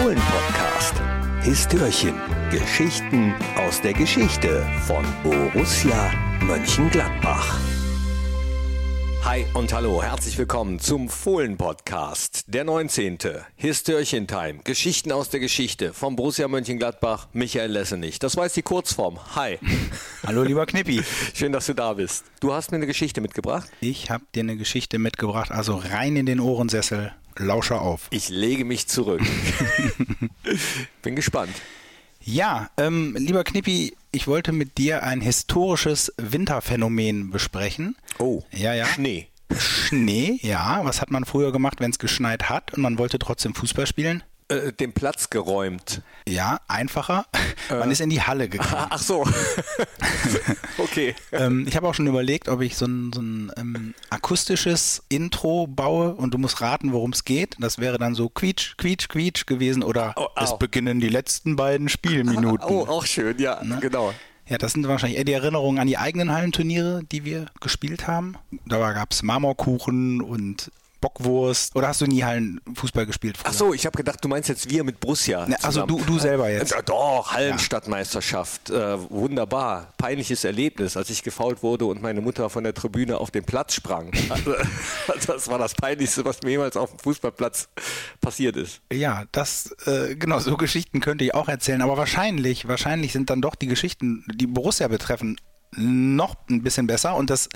Fohlen-Podcast. Histörchen. Geschichten aus der Geschichte von Borussia Mönchengladbach. Hi und hallo, herzlich willkommen zum Fohlen-Podcast, der 19. Histörchen-Time. Geschichten aus der Geschichte von Borussia Mönchengladbach, Michael Lessenich. Das war jetzt die Kurzform. Hi. Hallo, lieber Knippi. Schön, dass du da bist. Du hast mir eine Geschichte mitgebracht? Ich habe dir eine Geschichte mitgebracht, also rein in den Ohrensessel, lausche auf. Ich lege mich zurück. Bin gespannt. Ja, ähm, lieber Knippi, ich wollte mit dir ein historisches Winterphänomen besprechen. Oh, Ja, ja. Schnee. Schnee, ja. Was hat man früher gemacht, wenn es geschneit hat und man wollte trotzdem Fußball spielen? Äh, den Platz geräumt. Ja, einfacher. Man ist in die Halle gegangen. Ach so. okay. ähm, ich habe auch schon überlegt, ob ich so ein, so ein ähm, akustisches Intro baue und du musst raten, worum es geht. Das wäre dann so quietsch, quietsch, quietsch gewesen oder Oh, es beginnen die letzten beiden Spielminuten. Oh, auch schön, ja, genau. Ja, das sind wahrscheinlich eher die Erinnerungen an die eigenen Hallenturniere, die wir gespielt haben. Da gab es Marmorkuchen und Bockwurst. Oder hast du nie Hallenfußball gespielt? Früher? Ach so, ich habe gedacht, du meinst jetzt wir mit Borussia. Ne, also du, du selber jetzt. Ja, doch, Hallenstadtmeisterschaft. Äh, wunderbar. Peinliches Erlebnis, als ich gefault wurde und meine Mutter von der Tribüne auf den Platz sprang. Also, das war das Peinlichste, was mir jemals auf dem Fußballplatz passiert ist. Ja, das, äh, genau, so Geschichten könnte ich auch erzählen. Aber wahrscheinlich, wahrscheinlich sind dann doch die Geschichten, die Borussia betreffen, noch ein bisschen besser. Und das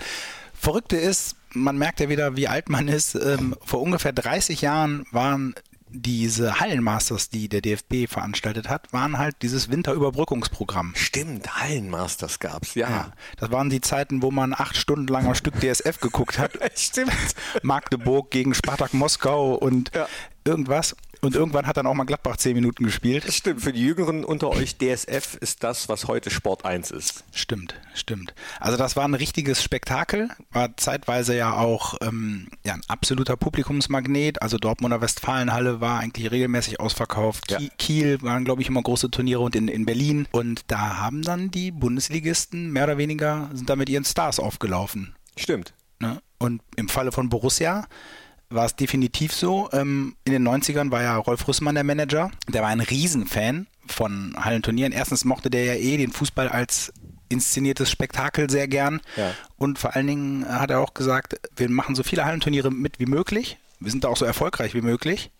Verrückte ist, man merkt ja wieder, wie alt man ist. Ähm, vor ungefähr 30 Jahren waren diese Hallenmasters, die der DFB veranstaltet hat, waren halt dieses Winterüberbrückungsprogramm. Stimmt, Hallenmasters gab's, ja. Ja, das waren die Zeiten, wo man acht Stunden lang am Stück DSF geguckt hat. Stimmt. Magdeburg gegen Spartak Moskau und Ja. irgendwas. Und irgendwann hat dann auch mal Gladbach zehn Minuten gespielt. Stimmt. Für die Jüngeren unter euch, DSF ist das, was heute Sport 1 ist. Stimmt, stimmt. Also das war ein richtiges Spektakel, war zeitweise ja auch ähm, ja, ein absoluter Publikumsmagnet. Also Dortmunder Westfalenhalle war eigentlich regelmäßig ausverkauft. Ja. Ki- Kiel waren, glaube ich, immer große Turniere und in, in Berlin. Und da haben dann die Bundesligisten mehr oder weniger, sind da mit ihren Stars aufgelaufen. Stimmt. Ne? Und im Falle von Borussia war es definitiv so. Ähm, in den 90ern war ja Rolf Rüssmann der Manager. Der war ein Riesenfan von Hallenturnieren. Erstens mochte der ja eh den Fußball als inszeniertes Spektakel sehr gern. Ja. Und vor allen Dingen hat er auch gesagt, wir machen so viele Hallenturniere mit wie möglich. Wir sind da auch so erfolgreich wie möglich.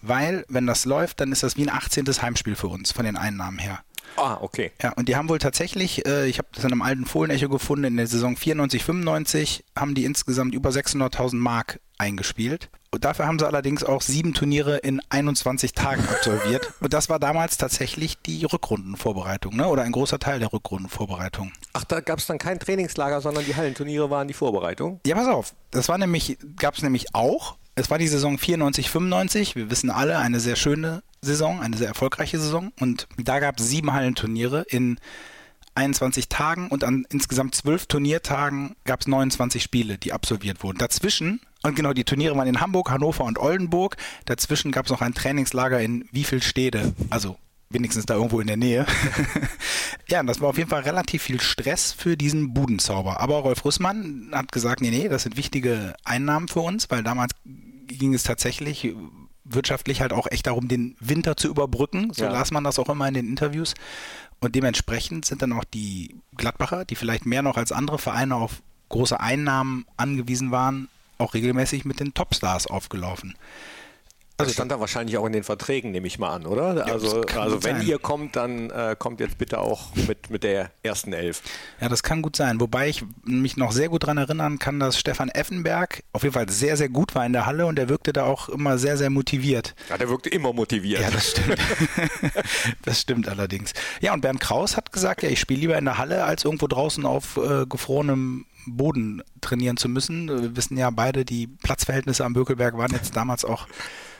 Weil, wenn das läuft, dann ist das wie ein 18. Heimspiel für uns von den Einnahmen her. Ah, okay. Ja, und die haben wohl tatsächlich, äh, ich habe das in einem alten Fohlenecho gefunden, in der Saison 94, 95 haben die insgesamt über 600.000 Mark eingespielt. Und dafür haben sie allerdings auch sieben Turniere in 21 Tagen absolviert. Und das war damals tatsächlich die Rückrundenvorbereitung, ne? oder ein großer Teil der Rückrundenvorbereitung. Ach, da gab's dann kein Trainingslager, sondern die Hallenturniere waren die Vorbereitung. Ja, pass auf, das war nämlich, gab es nämlich auch. Es war die Saison 94, 95. Wir wissen alle, eine sehr schöne Saison, eine sehr erfolgreiche Saison. Und da gab es sieben Hallenturniere in 21 Tagen und an insgesamt zwölf Turniertagen gab es 29 Spiele, die absolviert wurden. Dazwischen, und genau, die Turniere waren in Hamburg, Hannover und Oldenburg. Dazwischen gab es noch ein Trainingslager in Wievielstede, also wenigstens da irgendwo in der Nähe. ja, und das war auf jeden Fall relativ viel Stress für diesen Budenzauber. Aber Rolf Russmann hat gesagt, nee, nee, das sind wichtige Einnahmen für uns, weil damals ging es tatsächlich wirtschaftlich halt auch echt darum, den Winter zu überbrücken. So Ja. las man das auch immer in den Interviews. Und dementsprechend sind dann auch die Gladbacher, die vielleicht mehr noch als andere Vereine auf große Einnahmen angewiesen waren, auch regelmäßig mit den Topstars aufgelaufen. Das Also stand da wahrscheinlich auch in den Verträgen, nehme ich mal an, oder? also, kann also gut wenn sein. ihr kommt, dann äh, kommt jetzt bitte auch mit, mit der ersten Elf. Ja, das kann gut sein. Wobei ich mich noch sehr gut daran erinnern kann, dass Stefan Effenberg auf jeden Fall sehr, sehr gut war in der Halle und er wirkte da auch immer sehr, sehr motiviert. Ja, der wirkte immer motiviert. Ja, das stimmt. das stimmt allerdings. Ja, und Bernd Kraus hat gesagt, ja, ich spiele lieber in der Halle, als irgendwo draußen auf äh, gefrorenem Boden trainieren zu müssen. Wir wissen ja beide, die Platzverhältnisse am Bökelberg waren jetzt damals auch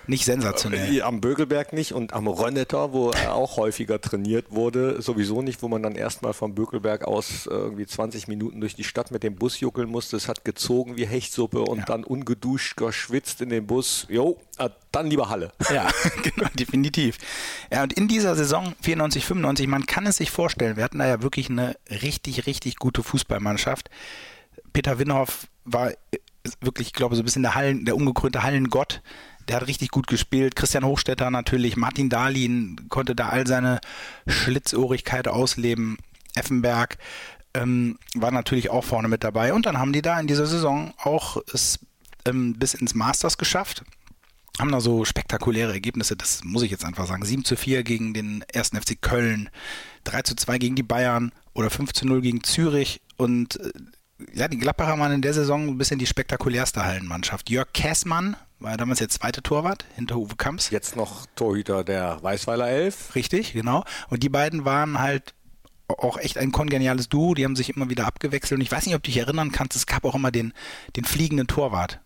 nicht sensationell. Hier Am Bögelberg nicht und am Rönneter, wo er auch häufiger trainiert wurde, sowieso nicht, wo man dann erstmal vom Bökelberg aus äh, irgendwie 20 Minuten durch die Stadt mit dem Bus juckeln musste. Es hat gezogen wie Hechtsuppe und Ja. dann ungeduscht, geschwitzt in den Bus. Jo, äh, dann lieber Halle. Ja, genau, definitiv. Ja, und in dieser Saison 94, 95, man kann es sich vorstellen, wir hatten da ja wirklich eine richtig, richtig gute Fußballmannschaft. Peter Winhoff war wirklich, ich glaube, so ein bisschen der Hallen, der ungekrönte Hallengott. Der hat richtig gut gespielt. Christian Hochstetter natürlich, Martin Dahlin konnte da all seine Schlitzohrigkeit ausleben. Effenberg ähm, war natürlich auch vorne mit dabei. Und dann haben die da in dieser Saison auch es ähm, bis ins Masters geschafft. Haben da so spektakuläre Ergebnisse, das muss ich jetzt einfach sagen. 7 zu 4 gegen den 1. FC Köln, 3 zu 2 gegen die Bayern oder 5 zu 0 gegen Zürich. Und äh, ja, die Gladbacher waren in der Saison ein bisschen die spektakulärste Hallenmannschaft. Jörg Käßmann war damals der zweite Torwart hinter Uwe Kamps. Jetzt noch Torhüter der Weißweiler Elf. Richtig, genau. Und die beiden waren halt auch echt ein kongeniales Duo, die haben sich immer wieder abgewechselt und ich weiß nicht, ob du dich erinnern kannst, es gab auch immer den, den fliegenden Torwart.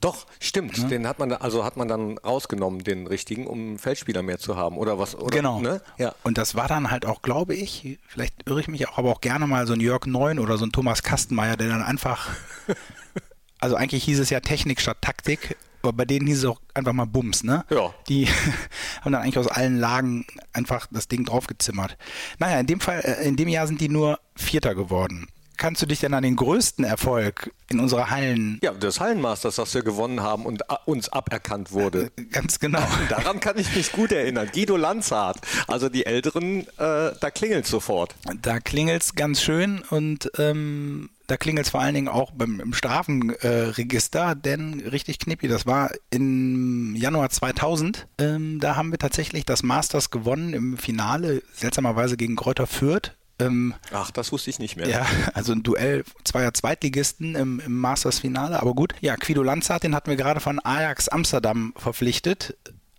Doch, stimmt. Ja. Den hat man also hat man dann rausgenommen, den richtigen, um Feldspieler mehr zu haben oder was? Oder, genau. Ne? Ja. Und das war dann halt auch, glaube ich, vielleicht irre ich mich auch, aber auch gerne mal so ein Jörg Neun oder so ein Thomas Kastenmeier, der dann einfach, also eigentlich hieß es ja Technik statt Taktik, aber bei denen hieß es auch einfach mal Bums, ne? Ja. Die haben dann eigentlich aus allen Lagen einfach das Ding draufgezimmert. Naja, in dem Fall, äh, in dem Jahr sind die nur Vierter geworden kannst du dich denn an den größten Erfolg in unserer Hallen? Ja, des Hallenmasters, das wir gewonnen haben und uns aberkannt wurde. Äh, ganz genau. Daran kann ich mich gut erinnern. Guido Lanzhardt. Also die Älteren, äh, da klingelt sofort. Da klingelt es ganz schön und ähm, da klingelt es vor allen Dingen auch beim im Strafenregister, äh, denn richtig knippi, das war im Januar 2000. Ähm, da haben wir tatsächlich das Masters gewonnen im Finale, seltsamerweise gegen Kräuter Fürth ähm, Ach, das wusste ich nicht mehr. Ja, also ein Duell zweier Zweitligisten im, im Masters-Finale. Aber gut, ja, Quido Lanzart, den hatten wir gerade von Ajax Amsterdam verpflichtet,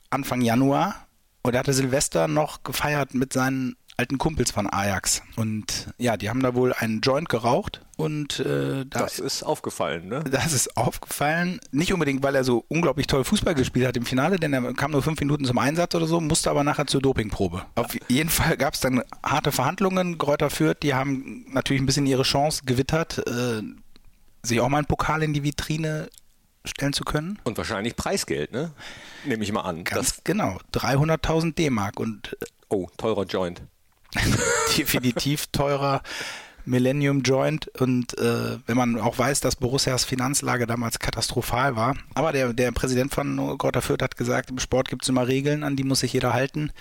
Anfang Januar. Und er hatte Silvester noch gefeiert mit seinen alten Kumpels von Ajax. Und ja, die haben da wohl einen Joint geraucht und äh, da, das ist aufgefallen, ne? Das ist aufgefallen. Nicht unbedingt, weil er so unglaublich toll Fußball gespielt hat im Finale, denn er kam nur fünf Minuten zum Einsatz oder so, musste aber nachher zur Dopingprobe. Auf jeden Fall gab es dann harte Verhandlungen. Gräuter Fürth, die haben natürlich ein bisschen ihre Chance gewittert, äh, sich auch mal einen Pokal in die Vitrine stellen zu können. Und wahrscheinlich Preisgeld, ne? Nehme ich mal an. Ganz das genau. 300.000 D-Mark und. Äh, oh, teurer Joint. definitiv teurer Millennium Joint und äh, wenn man auch weiß, dass Borussias Finanzlage damals katastrophal war. Aber der, der Präsident von Greuther Fürth hat gesagt, im Sport gibt es immer Regeln, an die muss sich jeder halten.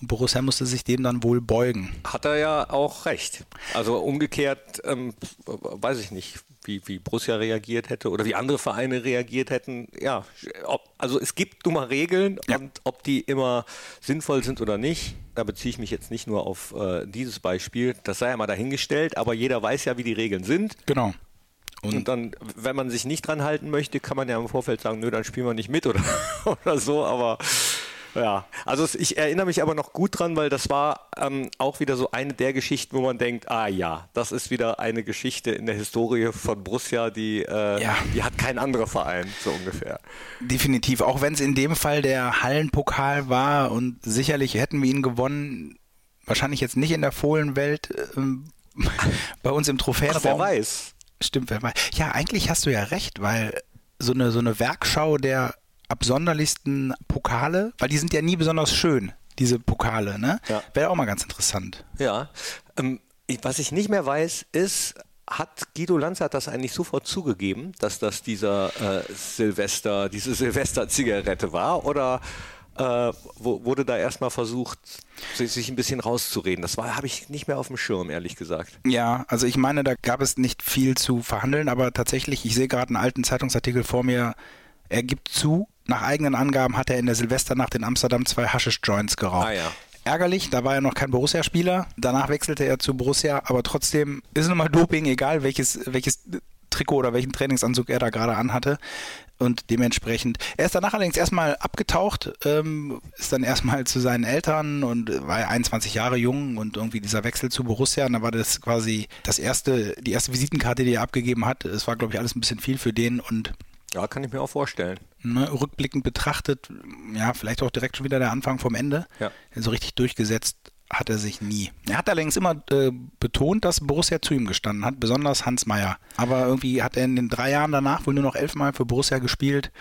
Und Borussia musste sich dem dann wohl beugen. Hat er ja auch recht. Also umgekehrt, ähm, weiß ich nicht, wie, wie Borussia reagiert hätte oder wie andere Vereine reagiert hätten. Ja, ob, also es gibt nun mal Regeln ja. und ob die immer sinnvoll sind oder nicht, da beziehe ich mich jetzt nicht nur auf äh, dieses Beispiel, das sei ja mal dahingestellt, aber jeder weiß ja, wie die Regeln sind. Genau. Und, und, dann, wenn man sich nicht dran halten möchte, kann man ja im Vorfeld sagen, nö, dann spielen wir nicht mit oder, oder so, aber ja, also ich erinnere mich aber noch gut dran, weil das war ähm, auch wieder so eine der Geschichten, wo man denkt, ah ja, das ist wieder eine Geschichte in der Historie von Borussia, die, äh, ja. die hat kein anderer Verein, so ungefähr. Definitiv, auch wenn es in dem Fall der Hallenpokal war und sicherlich hätten wir ihn gewonnen, wahrscheinlich jetzt nicht in der Fohlenwelt, äh, bei uns im Trophäenraum. Ach, wer weiß. Stimmt, wer weiß. Ja, eigentlich hast du ja recht, weil so eine, so eine Werkschau der absonderlichsten Pokale, weil die sind ja nie besonders schön, diese Pokale, ne? Ja. Wäre auch mal ganz interessant. Ja. Ähm, was ich nicht mehr weiß, ist, hat Guido Lanz das eigentlich sofort zugegeben, dass das dieser äh, Silvester, diese Silvester-Zigarette war? Oder äh, wurde da erstmal versucht, sich ein bisschen rauszureden. Das habe ich nicht mehr auf dem Schirm, ehrlich gesagt. Ja, also ich meine, da gab es nicht viel zu verhandeln, aber tatsächlich, ich sehe gerade einen alten Zeitungsartikel vor mir, er gibt zu, nach eigenen Angaben hat er in der Silvesternacht in Amsterdam zwei Haschisch-Joints geraucht. Ah, ja. Ärgerlich, da war er noch kein Borussia-Spieler. Danach wechselte er zu Borussia, aber trotzdem ist nun mal Doping, egal welches, welches Trikot oder welchen Trainingsanzug er da gerade anhatte. Und dementsprechend, er ist danach allerdings erstmal abgetaucht, ähm, ist dann erstmal zu seinen Eltern und war 21 Jahre jung und irgendwie dieser Wechsel zu Borussia, und da war das quasi das erste, die erste Visitenkarte, die er abgegeben hat. Es war, glaube ich, alles ein bisschen viel für den und ja, kann ich mir auch vorstellen. Ne, rückblickend betrachtet, ja, vielleicht auch direkt schon wieder der Anfang vom Ende. Ja. So richtig durchgesetzt hat er sich nie. Er hat allerdings immer äh, betont, dass Borussia zu ihm gestanden hat, besonders Hans Meyer. Aber irgendwie hat er in den drei Jahren danach wohl nur noch elfmal für Borussia gespielt.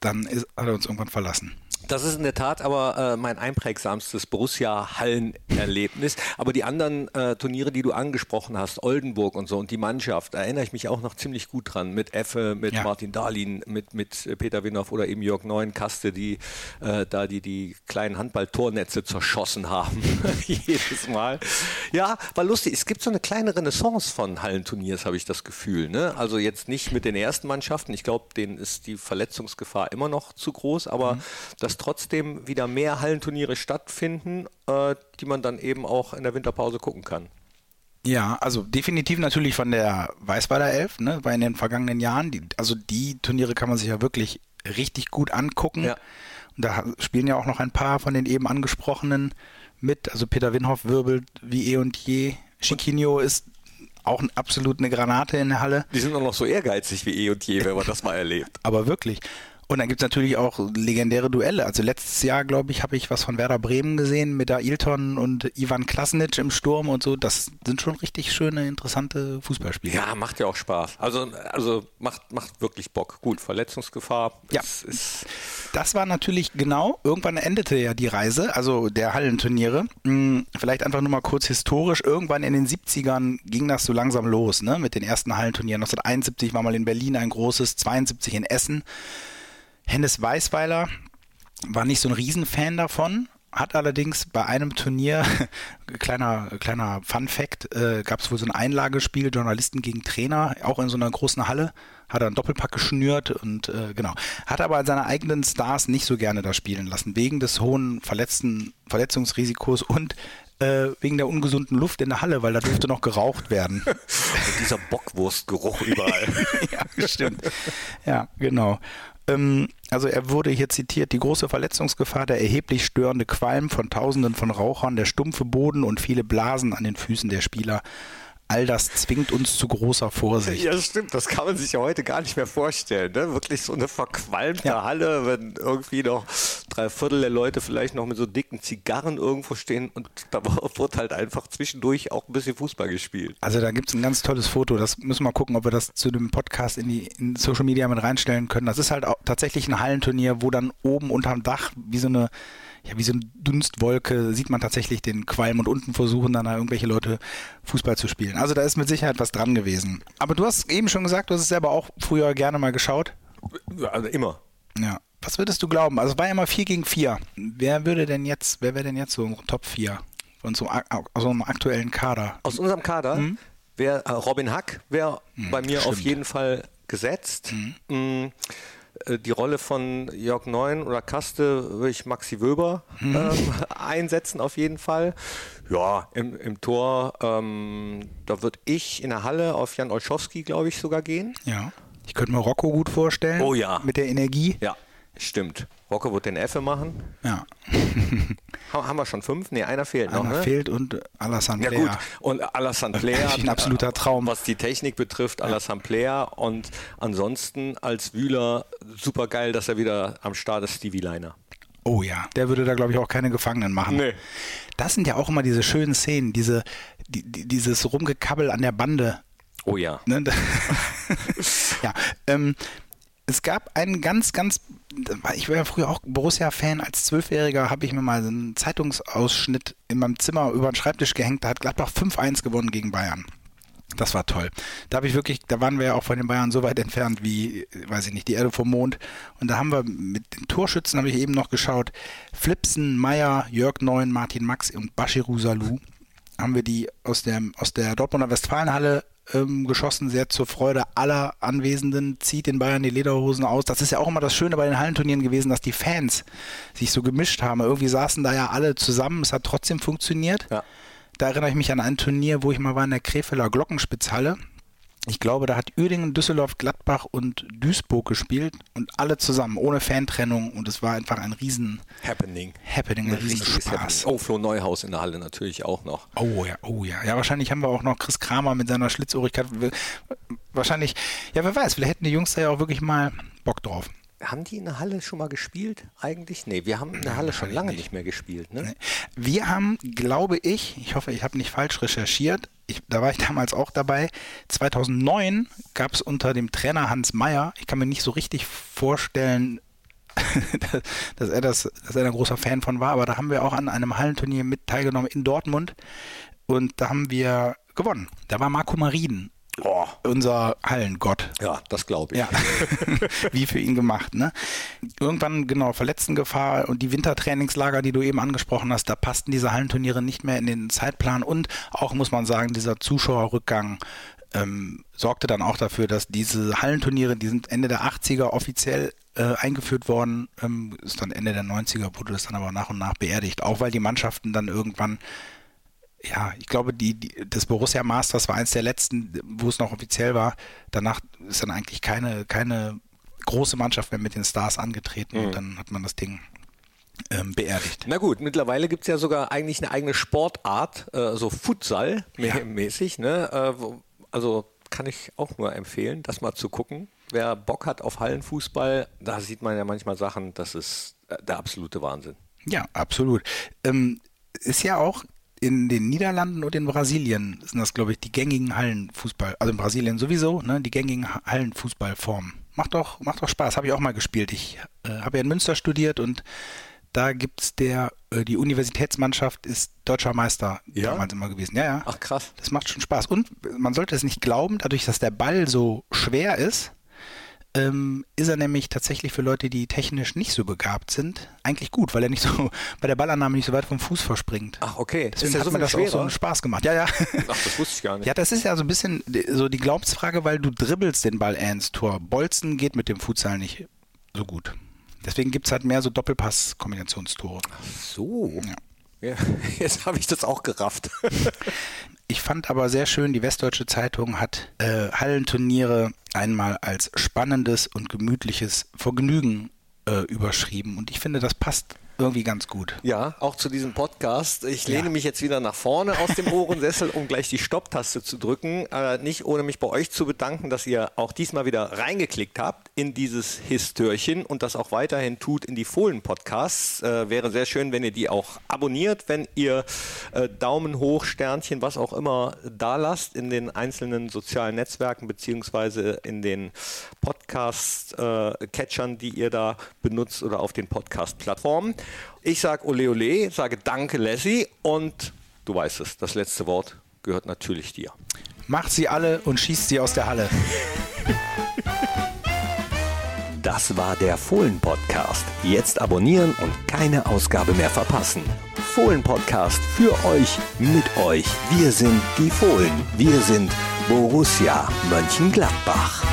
Dann ist, hat er uns irgendwann verlassen. Das ist in der Tat aber äh, mein einprägsamstes Borussia-Hallen-Erlebnis. Aber die anderen äh, Turniere, die du angesprochen hast, Oldenburg und so und die Mannschaft, da erinnere ich mich auch noch ziemlich gut dran. Mit Effe, mit ja. Martin Dahlin, mit, mit Peter Winhoff oder eben Jörg Neuenkaste, die äh, da die, die kleinen Handball-Tornetze zerschossen haben. Jedes Mal. Ja, war lustig. Es gibt so eine kleine Renaissance von Hallenturniers, habe ich das Gefühl. Ne? Also jetzt nicht mit den ersten Mannschaften. Ich glaube, denen ist die Verletzungsgefahr immer noch zu groß, aber mhm. das trotzdem wieder mehr Hallenturniere stattfinden, äh, die man dann eben auch in der Winterpause gucken kann. Ja, also definitiv natürlich von der Weißweiler Elf, ne, weil in den vergangenen Jahren, die, also die Turniere kann man sich ja wirklich richtig gut angucken. Ja. Und da spielen ja auch noch ein paar von den eben angesprochenen mit. Also Peter Winhoff wirbelt wie eh und je. Chiquinho ist auch absolut eine Granate in der Halle. Die sind auch noch so ehrgeizig wie eh und je, wenn man das mal erlebt. Aber wirklich. Und dann gibt es natürlich auch legendäre Duelle. Also letztes Jahr, glaube ich, habe ich was von Werder Bremen gesehen mit Ailton und Ivan Klasnic im Sturm und so. Das sind schon richtig schöne, interessante Fußballspiele. Ja, macht ja auch Spaß. Also, also macht, macht wirklich Bock. Gut, Verletzungsgefahr. Ja. Ist das war natürlich genau, irgendwann endete ja die Reise, also der Hallenturniere. Hm, vielleicht einfach nur mal kurz historisch. Irgendwann in den 70ern ging das so langsam los, ne? Mit den ersten Hallenturnieren. 1971 war mal in Berlin ein großes, 72 in Essen. Hennes Weißweiler war nicht so ein Riesenfan davon, hat allerdings bei einem Turnier, kleiner, kleiner Fun Fact, äh, gab es wohl so ein Einlagespiel, Journalisten gegen Trainer, auch in so einer großen Halle, hat er einen Doppelpack geschnürt und äh, genau. Hat aber seine eigenen Stars nicht so gerne da spielen lassen, wegen des hohen Verletzten, Verletzungsrisikos und äh, wegen der ungesunden Luft in der Halle, weil da durfte noch geraucht werden. Und dieser Bockwurstgeruch überall. ja, stimmt. Ja, genau. Ähm, also er wurde hier zitiert, die große Verletzungsgefahr, der erheblich störende Qualm von Tausenden von Rauchern, der stumpfe Boden und viele Blasen an den Füßen der Spieler all das zwingt uns zu großer Vorsicht. Ja, stimmt. Das kann man sich ja heute gar nicht mehr vorstellen. Ne? Wirklich so eine verqualmte ja. Halle, wenn irgendwie noch drei Viertel der Leute vielleicht noch mit so dicken Zigarren irgendwo stehen und da wird halt einfach zwischendurch auch ein bisschen Fußball gespielt. Also da gibt es ein ganz tolles Foto. Das müssen wir gucken, ob wir das zu dem Podcast in die in Social Media mit reinstellen können. Das ist halt auch tatsächlich ein Hallenturnier, wo dann oben unterm Dach wie so eine ja, wie so eine Dunstwolke sieht man tatsächlich den Qualm und unten versuchen dann irgendwelche Leute Fußball zu spielen. Also da ist mit Sicherheit was dran gewesen. Aber du hast eben schon gesagt, du hast es selber auch früher gerne mal geschaut. Also immer. Ja. Was würdest du glauben? Also es war ja immer 4 gegen 4. Wer würde denn jetzt, wer wäre denn jetzt so Top 4 von so, aus so einem aktuellen Kader? Aus unserem Kader? Hm? Wär, äh, Robin Hack wäre hm, bei mir stimmt. auf jeden Fall gesetzt. Hm. Äh, die Rolle von Jörg Neun oder Kaste würde ich Maxi Wöber hm. ähm, einsetzen auf jeden Fall. Ja, im, im Tor, ähm, da würde ich in der Halle auf Jan Olschowski, glaube ich, sogar gehen. Ja. Ich könnte mir Rocco gut vorstellen. Oh ja. Mit der Energie. Ja, stimmt. Rocco wird den Effe machen. Ja. haben wir schon fünf? Ne, einer fehlt einer noch. Einer ne? fehlt und Alassane Ja gut, und Alassane Player. ein absoluter Traum. Was die Technik betrifft, Alassane Player. Und ansonsten als Wühler super geil, dass er wieder am Start ist, Stevie Liner. Oh ja, der würde da glaube ich auch keine Gefangenen machen. Nee. Das sind ja auch immer diese schönen Szenen, diese, die, dieses Rumgekabbel an der Bande. Oh ja. Ne? ja, ähm, es gab einen ganz, ganz, ich war ja früher auch Borussia-Fan, als Zwölfjähriger habe ich mir mal einen Zeitungsausschnitt in meinem Zimmer über den Schreibtisch gehängt, da hat Gladbach 5-1 gewonnen gegen Bayern. Das war toll. Da habe ich wirklich, da waren wir ja auch von den Bayern so weit entfernt wie, weiß ich nicht, die Erde vom Mond. Und da haben wir mit den Torschützen, habe ich eben noch geschaut, Flipsen, Meyer, Jörg Neun, Martin Max und Bashiru Salou haben wir die aus der, aus der Dortmunder Westfalenhalle ähm, geschossen, sehr zur Freude aller Anwesenden, zieht den Bayern die Lederhosen aus. Das ist ja auch immer das Schöne bei den Hallenturnieren gewesen, dass die Fans sich so gemischt haben. Irgendwie saßen da ja alle zusammen, es hat trotzdem funktioniert. Ja. Da erinnere ich mich an ein Turnier, wo ich mal war in der Krefeler Glockenspitzhalle ich glaube, da hat Uerdingen, Düsseldorf, Gladbach und Duisburg gespielt und alle zusammen, ohne Fantrennung und es war einfach ein riesen Happening. Happening, ein riesen Spaß. Oh, Flo Neuhaus in der Halle natürlich auch noch. Oh ja, oh ja. Ja, wahrscheinlich haben wir auch noch Chris Kramer mit seiner Schlitzohrigkeit. Wahrscheinlich, ja, wer weiß, vielleicht hätten die Jungs da ja auch wirklich mal Bock drauf. Haben die in der Halle schon mal gespielt eigentlich? Nee, wir haben in der Halle schon lange nicht mehr gespielt. Ne? Wir haben, glaube ich, ich hoffe, ich habe nicht falsch recherchiert, ich, da war ich damals auch dabei. 2009 gab es unter dem Trainer Hans Meyer, ich kann mir nicht so richtig vorstellen, dass er das, dass er ein großer Fan von war, aber da haben wir auch an einem Hallenturnier mit teilgenommen in Dortmund und da haben wir gewonnen. Da war Marco Marien Oh. Unser Hallengott. Ja, das glaube ich. Ja. Wie für ihn gemacht. Ne? Irgendwann, genau, Verletztengefahr und die Wintertrainingslager, die du eben angesprochen hast, da passten diese Hallenturniere nicht mehr in den Zeitplan und auch, muss man sagen, dieser Zuschauerrückgang ähm, sorgte dann auch dafür, dass diese Hallenturniere, die sind Ende der 80er offiziell äh, eingeführt worden, ähm, ist dann Ende der 90er, wurde das dann aber nach und nach beerdigt, auch weil die Mannschaften dann irgendwann ja, ich glaube, die, die, das Borussia Masters war eins der letzten, wo es noch offiziell war. Danach ist dann eigentlich keine, keine große Mannschaft mehr mit den Stars angetreten mhm. und dann hat man das Ding ähm, beerdigt. Na gut, mittlerweile gibt es ja sogar eigentlich eine eigene Sportart, äh, so Futsal ja. mäßig. Ne? Äh, also kann ich auch nur empfehlen, das mal zu gucken. Wer Bock hat auf Hallenfußball, da sieht man ja manchmal Sachen, das ist äh, der absolute Wahnsinn. Ja, absolut. Ähm, ist ja auch in den Niederlanden und in Brasilien sind das, glaube ich, die gängigen Hallenfußball, also in Brasilien sowieso, ne, die gängigen Hallenfußballformen. Macht doch, macht doch Spaß, habe ich auch mal gespielt. Ich äh, habe ja in Münster studiert und da gibt es der, äh, die Universitätsmannschaft ist deutscher Meister ja? damals immer gewesen. Ja, ja. Ach krass. Das macht schon Spaß. Und man sollte es nicht glauben, dadurch, dass der Ball so schwer ist, ähm, ist er nämlich tatsächlich für Leute, die technisch nicht so begabt sind, eigentlich gut, weil er nicht so bei der Ballannahme nicht so weit vom Fuß verspringt. Ach, okay. Deswegen hat so mir das schwerer? auch so einen Spaß gemacht. Ja, ja. Ach, das wusste ich gar nicht. Ja, das ist ja so ein bisschen so die Glaubensfrage, weil du dribbelst den Ball eher ins Tor. Bolzen geht mit dem Futsal nicht so gut. Deswegen gibt es halt mehr so Doppelpass-Kombinationstore. Ach so. Ja. Ja, jetzt habe ich das auch gerafft. Ich fand aber sehr schön, die Westdeutsche Zeitung hat äh, Hallenturniere einmal als spannendes und gemütliches Vergnügen äh, überschrieben. Und ich finde, das passt irgendwie ganz gut. Ja, auch zu diesem Podcast. Ich lehne ja. mich jetzt wieder nach vorne aus dem Ohrensessel, um gleich die Stopptaste zu drücken. Äh, nicht ohne mich bei euch zu bedanken, dass ihr auch diesmal wieder reingeklickt habt in dieses Histörchen und das auch weiterhin tut in die Fohlen-Podcasts. Äh, wäre sehr schön, wenn ihr die auch abonniert, wenn ihr äh, Daumen hoch, Sternchen, was auch immer da lasst in den einzelnen sozialen Netzwerken beziehungsweise in den Podcast-Catchern, äh, die ihr da benutzt oder auf den Podcast-Plattformen. Ich sage Ole Ole, sage Danke Lassie und du weißt es, das letzte Wort gehört natürlich dir. Macht sie alle und schießt sie aus der Halle. Das war der Fohlen-Podcast. Jetzt abonnieren und keine Ausgabe mehr verpassen. Fohlen-Podcast für euch, mit euch. Wir sind die Fohlen. Wir sind Borussia Mönchengladbach.